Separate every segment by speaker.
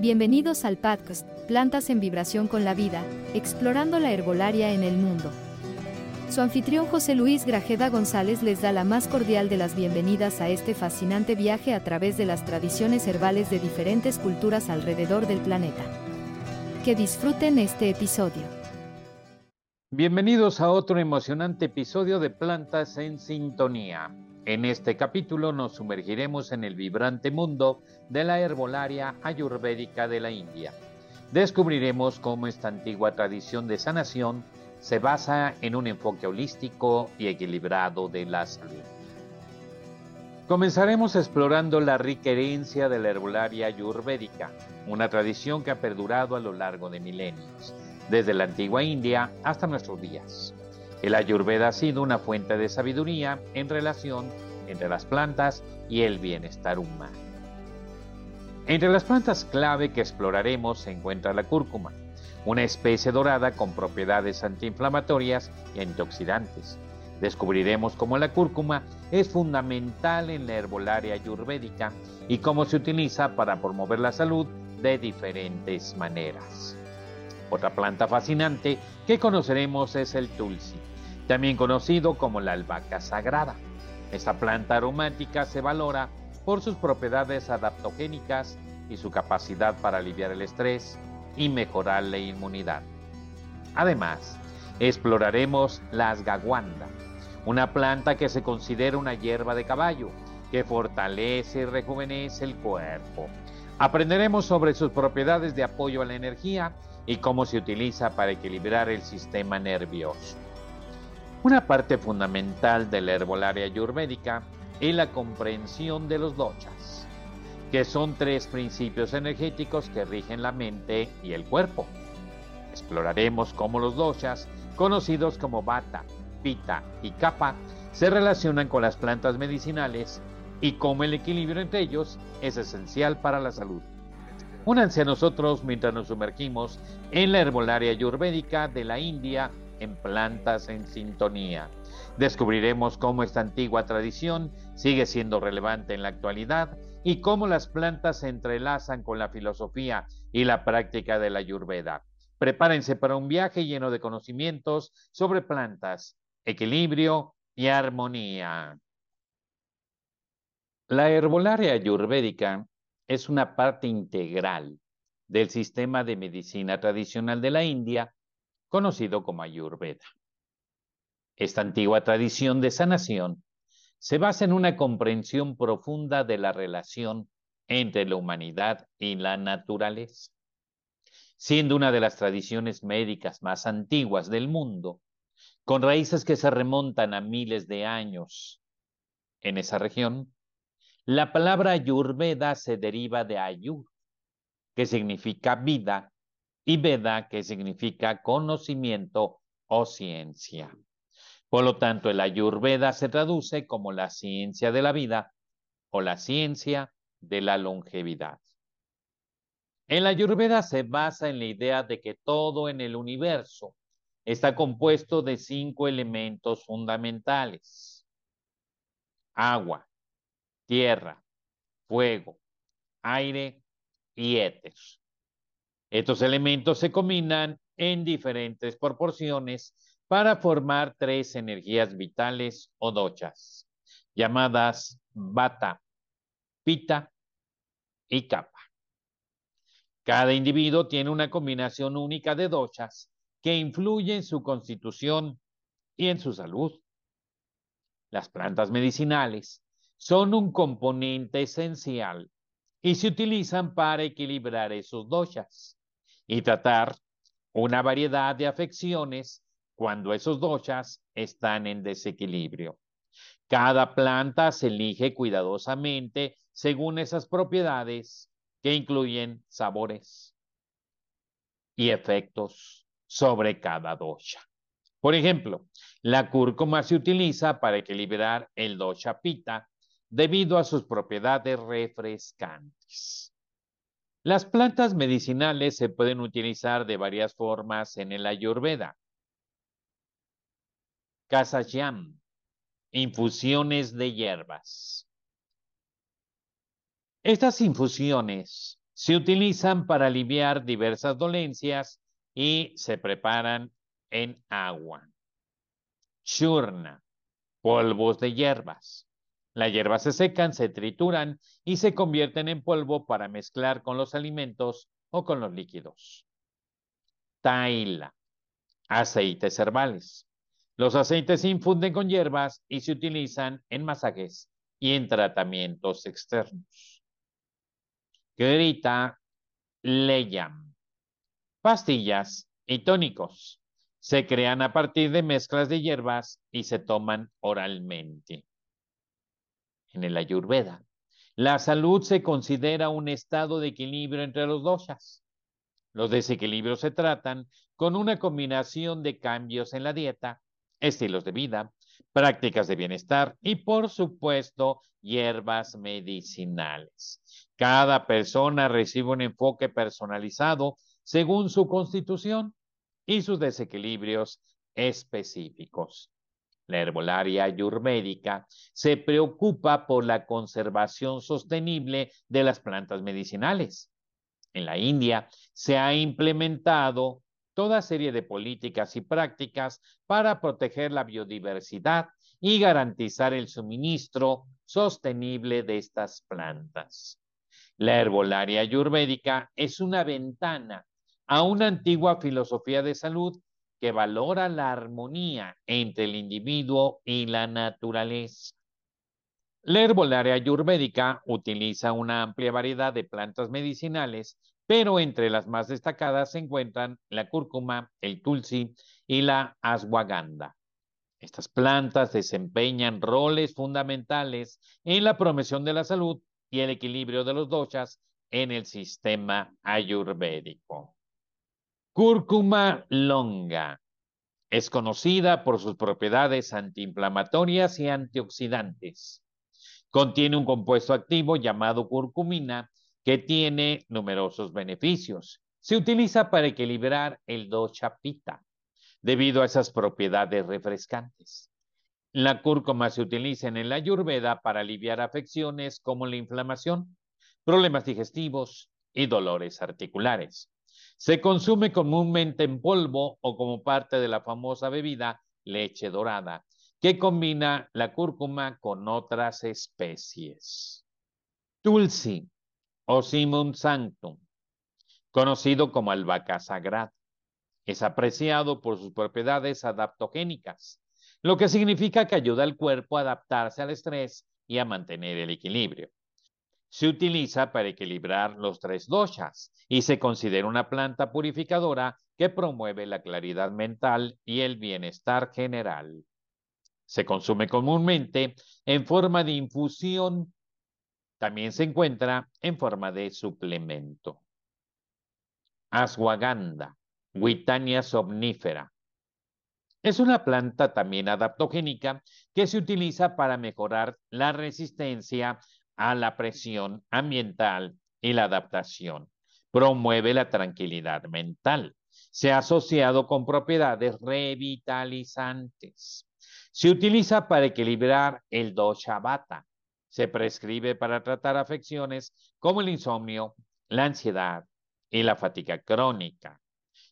Speaker 1: Bienvenidos al podcast Plantas en Vibración con la Vida, explorando la herbolaria en el mundo. Su anfitrión José Luis Grajeda González les da la más cordial de las bienvenidas a este fascinante viaje a través de las tradiciones herbales de diferentes culturas alrededor del planeta. Que disfruten este episodio.
Speaker 2: Bienvenidos a otro emocionante episodio de Plantas en Sintonía. En este capítulo nos sumergiremos en el vibrante mundo de la herbolaria ayurvédica de la India. Descubriremos cómo esta antigua tradición de sanación se basa en un enfoque holístico y equilibrado de la salud. Comenzaremos explorando la rica herencia de la herbolaria ayurvédica, una tradición que ha perdurado a lo largo de milenios, desde la antigua India hasta nuestros días. El ayurveda ha sido una fuente de sabiduría en relación entre las plantas y el bienestar humano. Entre las plantas clave que exploraremos se encuentra la cúrcuma, una especie dorada con propiedades antiinflamatorias y antioxidantes. Descubriremos cómo la cúrcuma es fundamental en la herbolaria ayurvédica y cómo se utiliza para promover la salud de diferentes maneras. Otra planta fascinante que conoceremos es el tulsi, también conocido como la albahaca sagrada. Esta planta aromática se valora por sus propiedades adaptogénicas y su capacidad para aliviar el estrés y mejorar la inmunidad. Además, exploraremos la asgawanda, una planta que se considera una hierba de caballo que fortalece y rejuvenece el cuerpo. Aprenderemos sobre sus propiedades de apoyo a la energía y cómo se utiliza para equilibrar el sistema nervioso. Una parte fundamental de la herbolaria ayurvédica es la comprensión de los doshas, que son tres principios energéticos que rigen la mente y el cuerpo. Exploraremos cómo los doshas, conocidos como bata, pita y kapha, se relacionan con las plantas medicinales y cómo el equilibrio entre ellos es esencial para la salud. Únanse a nosotros mientras nos sumergimos en la herbolaria ayurvédica de la India en Plantas en Sintonía. Descubriremos cómo esta antigua tradición sigue siendo relevante en la actualidad y cómo las plantas se entrelazan con la filosofía y la práctica de la ayurveda. Prepárense para un viaje lleno de conocimientos sobre plantas, equilibrio y armonía. La herbolaria ayurvédica es una parte integral del sistema de medicina tradicional de la India, conocido como Ayurveda. Esta antigua tradición de sanación se basa en una comprensión profunda de la relación entre la humanidad y la naturaleza. Siendo una de las tradiciones médicas más antiguas del mundo, con raíces que se remontan a miles de años en esa región, la palabra Ayurveda se deriva de Ayur, que significa vida, y Veda, que significa conocimiento o ciencia. Por lo tanto, el Ayurveda se traduce como la ciencia de la vida o la ciencia de la longevidad. El Ayurveda se basa en la idea de que todo en el universo está compuesto de cinco elementos fundamentales. Agua, tierra, fuego, aire y éter. Estos elementos se combinan en diferentes proporciones para formar tres energías vitales o dochas, llamadas bata, pita y kapha. Cada individuo tiene una combinación única de dochas que influye en su constitución y en su salud. Las plantas medicinales son un componente esencial y se utilizan para equilibrar esos doshas y tratar una variedad de afecciones cuando esos doshas están en desequilibrio. Cada planta se elige cuidadosamente según esas propiedades que incluyen sabores y efectos sobre cada dosha. Por ejemplo, la cúrcuma se utiliza para equilibrar el dosha pita debido a sus propiedades refrescantes. Las plantas medicinales se pueden utilizar de varias formas en el Ayurveda. Kasayam, infusiones de hierbas. Estas infusiones Se utilizan para aliviar diversas dolencias y se preparan en agua. Churna, polvos de hierbas. Las hierbas se secan, se trituran y se convierten en polvo para mezclar con los alimentos o con los líquidos. Taila, aceites herbales. Los aceites se infunden con hierbas y se utilizan en masajes y en tratamientos externos. Grita Leyam. Pastillas y tónicos. Se crean a partir de mezclas de hierbas y se toman oralmente. En el Ayurveda, la salud se considera un estado de equilibrio entre los doshas. Los desequilibrios se tratan con una combinación de cambios en la dieta, estilos de vida, prácticas de bienestar y, por supuesto, hierbas medicinales. Cada persona recibe un enfoque personalizado según su constitución y sus desequilibrios específicos. La herbolaria ayurvédica se preocupa por la conservación sostenible de las plantas medicinales. En la India se ha implementado toda serie de políticas y prácticas para proteger la biodiversidad y garantizar el suministro sostenible de estas plantas. La herbolaria ayurvédica es una ventana a una antigua filosofía de salud que valora la armonía entre el individuo y la naturaleza. La herbolaria ayurvédica utiliza una amplia variedad de plantas medicinales pero entre las más destacadas se encuentran la cúrcuma, el tulsi y la ashwagandha. Estas plantas desempeñan roles fundamentales en la promoción de la salud y el equilibrio de los doshas en el sistema ayurvédico. Cúrcuma longa es conocida por sus propiedades antiinflamatorias y antioxidantes. Contiene un compuesto activo llamado curcumina que tiene numerosos beneficios. Se utiliza para equilibrar el dosha pita debido a esas propiedades refrescantes. La cúrcuma se utiliza en la ayurveda para aliviar afecciones como la inflamación, problemas digestivos y dolores articulares. Se consume comúnmente en polvo o como parte de la famosa bebida leche dorada, que combina la cúrcuma con otras especies. Tulsi o Simon Sanctum, conocido como albahaca sagrada. Es apreciado por sus propiedades adaptogénicas, lo que significa que ayuda al cuerpo a adaptarse al estrés y a mantener el equilibrio. Se utiliza para equilibrar los tres doshas y se considera una planta purificadora que promueve la claridad mental y el bienestar general. Se consume comúnmente en forma de infusión también se encuentra en forma de suplemento. Ashwagandha, Witania somnífera. Es una planta también adaptogénica que se utiliza para mejorar la resistencia a la presión ambiental y la adaptación. Promueve la tranquilidad mental. Se ha asociado con propiedades revitalizantes. Se utiliza para equilibrar el dosha vata, se prescribe para tratar afecciones como el insomnio, la ansiedad y la fatiga crónica.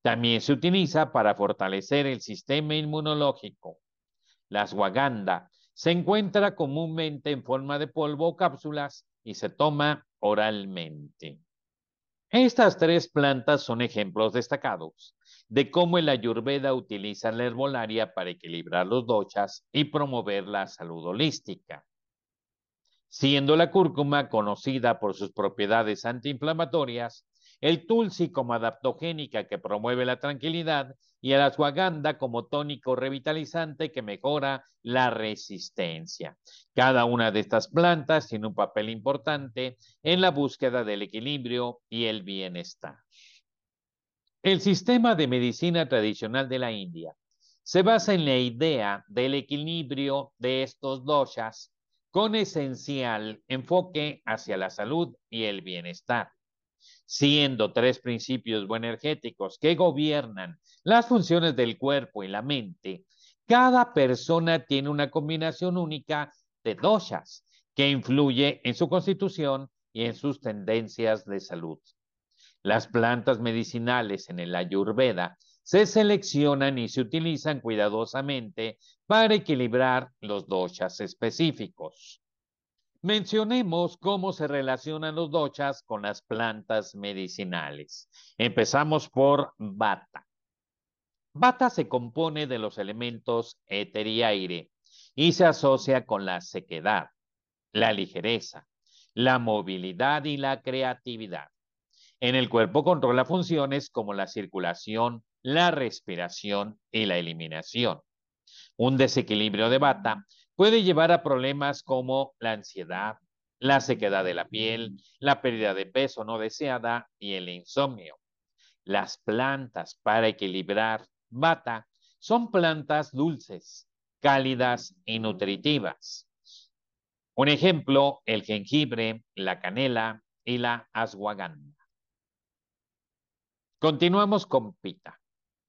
Speaker 2: También se utiliza para fortalecer el sistema inmunológico. La ashwagandha se encuentra comúnmente en forma de polvo o cápsulas y se toma oralmente. Estas tres plantas son ejemplos destacados de cómo el ayurveda utiliza la herbolaria para equilibrar los doshas y promover la salud holística siendo la cúrcuma conocida por sus propiedades antiinflamatorias, el tulsi como adaptogénica que promueve la tranquilidad y el ashwagandha como tónico revitalizante que mejora la resistencia. Cada una de estas plantas tiene un papel importante en la búsqueda del equilibrio y el bienestar. El sistema de medicina tradicional de la India se basa en la idea del equilibrio de estos doshas con esencial enfoque hacia la salud y el bienestar, siendo tres principios bioenergéticos que gobiernan las funciones del cuerpo y la mente. Cada persona tiene una combinación única de doshas que influye en su constitución y en sus tendencias de salud. Las plantas medicinales en el Ayurveda se seleccionan y se utilizan cuidadosamente para equilibrar los doshas específicos. Mencionemos cómo se relacionan los doshas con las plantas medicinales. Empezamos por Vata. Vata se compone de los elementos éter y aire y se asocia con la sequedad, la ligereza, la movilidad y la creatividad. En el cuerpo controla funciones como la circulación, la respiración y la eliminación. Un desequilibrio de bata puede llevar a problemas como la ansiedad, la sequedad de la piel, la pérdida de peso no deseada y el insomnio. Las plantas para equilibrar bata son plantas dulces, cálidas y nutritivas. Un ejemplo, el jengibre, la canela y la ashwagandha. Continuamos con pita.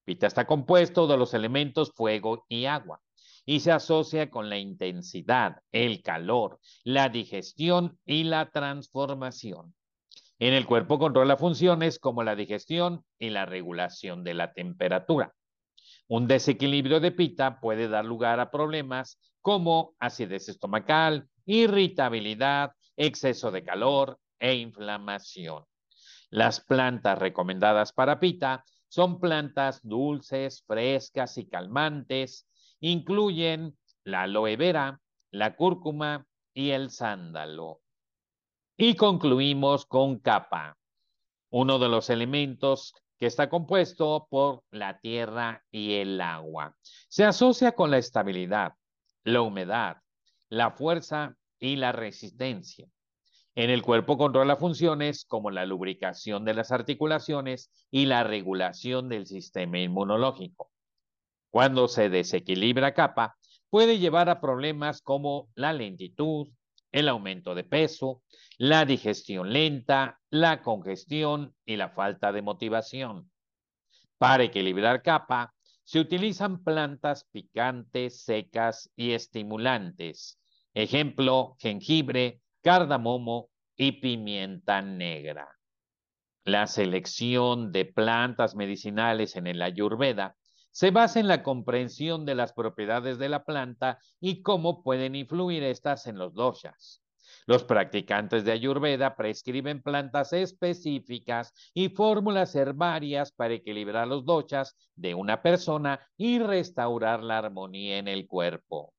Speaker 2: Pita está compuesto de los elementos fuego y agua y se asocia con la intensidad, el calor, la digestión y la transformación. En el cuerpo controla funciones como la digestión y la regulación de la temperatura. Un desequilibrio de pita puede dar lugar a problemas como acidez estomacal, irritabilidad, exceso de calor e inflamación. Las plantas recomendadas para pita son plantas dulces, frescas y calmantes. Incluyen la aloe vera, la cúrcuma y el sándalo. Y concluimos con capa, uno de los elementos que está compuesto por la tierra y el agua. Se asocia con la estabilidad, la humedad, la fuerza y la resistencia. En el cuerpo controla funciones como la lubricación de las articulaciones y la regulación del sistema inmunológico. Cuando se desequilibra capa, puede llevar a problemas como la lentitud, el aumento de peso, la digestión lenta, la congestión y la falta de motivación. Para equilibrar capa, se utilizan plantas picantes, secas y estimulantes. Ejemplo, jengibre, cardamomo y pimienta negra. La selección de plantas medicinales en el Ayurveda se basa en la comprensión de las propiedades de la planta y cómo pueden influir estas en los doshas. Los practicantes de Ayurveda prescriben plantas específicas y fórmulas herbarias para equilibrar los doshas de una persona y restaurar la armonía en el cuerpo.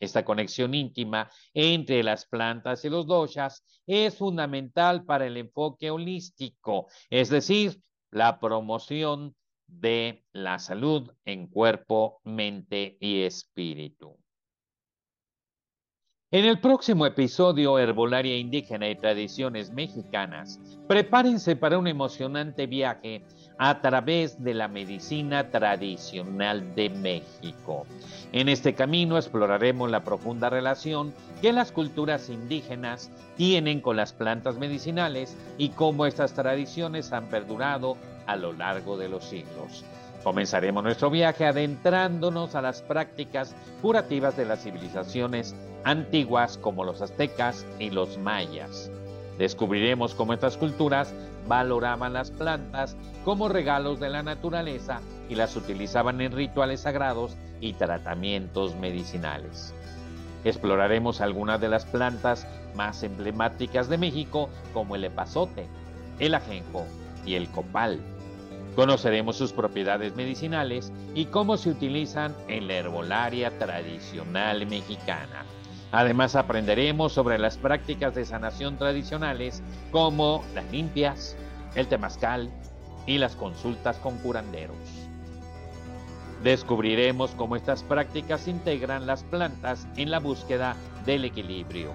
Speaker 2: Esta conexión íntima entre las plantas y los doshas es fundamental para el enfoque holístico, es decir, la promoción de la salud en cuerpo, mente y espíritu. En el próximo episodio Herbolaria Indígena y Tradiciones Mexicanas, prepárense para un emocionante viaje a través de la medicina tradicional de México. En este camino exploraremos la profunda relación que las culturas indígenas tienen con las plantas medicinales y cómo estas tradiciones han perdurado a lo largo de los siglos. Comenzaremos nuestro viaje adentrándonos a las prácticas curativas de las civilizaciones antiguas como los aztecas y los mayas. Descubriremos cómo estas culturas valoraban las plantas como regalos de la naturaleza y las utilizaban en rituales sagrados y tratamientos medicinales. Exploraremos algunas de las plantas más emblemáticas de México como el epazote, el ajenjo y el copal. Conoceremos sus propiedades medicinales y cómo se utilizan en la herbolaria tradicional mexicana. Además aprenderemos sobre las prácticas de sanación tradicionales como las limpias, el temazcal y las consultas con curanderos. Descubriremos cómo estas prácticas integran las plantas en la búsqueda del equilibrio.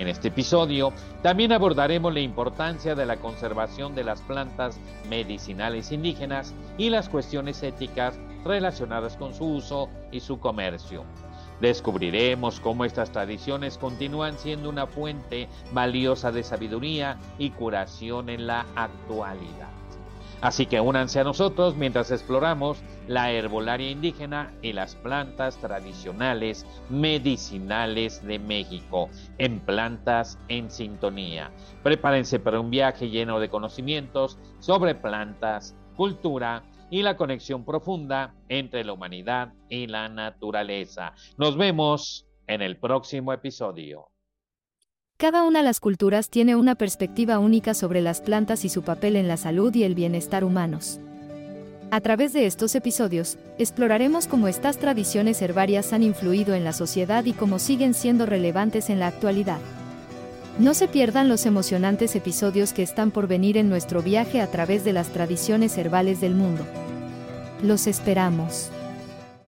Speaker 2: En este episodio también abordaremos la importancia de la conservación de las plantas medicinales indígenas y las cuestiones éticas relacionadas con su uso y su comercio. Descubriremos cómo estas tradiciones continúan siendo una fuente valiosa de sabiduría y curación en la actualidad. Así que únanse a nosotros mientras exploramos la herbolaria indígena y las plantas tradicionales medicinales de México en Plantas en Sintonía. Prepárense para un viaje lleno de conocimientos sobre plantas, cultura y la conexión profunda entre la humanidad y la naturaleza. Nos vemos en el próximo episodio.
Speaker 1: Cada una de las culturas tiene una perspectiva única sobre las plantas y su papel en la salud y el bienestar humanos. A través de estos episodios, exploraremos cómo estas tradiciones herbarias han influido en la sociedad y cómo siguen siendo relevantes en la actualidad. No se pierdan los emocionantes episodios que están por venir en nuestro viaje a través de las tradiciones herbales del mundo. Los esperamos.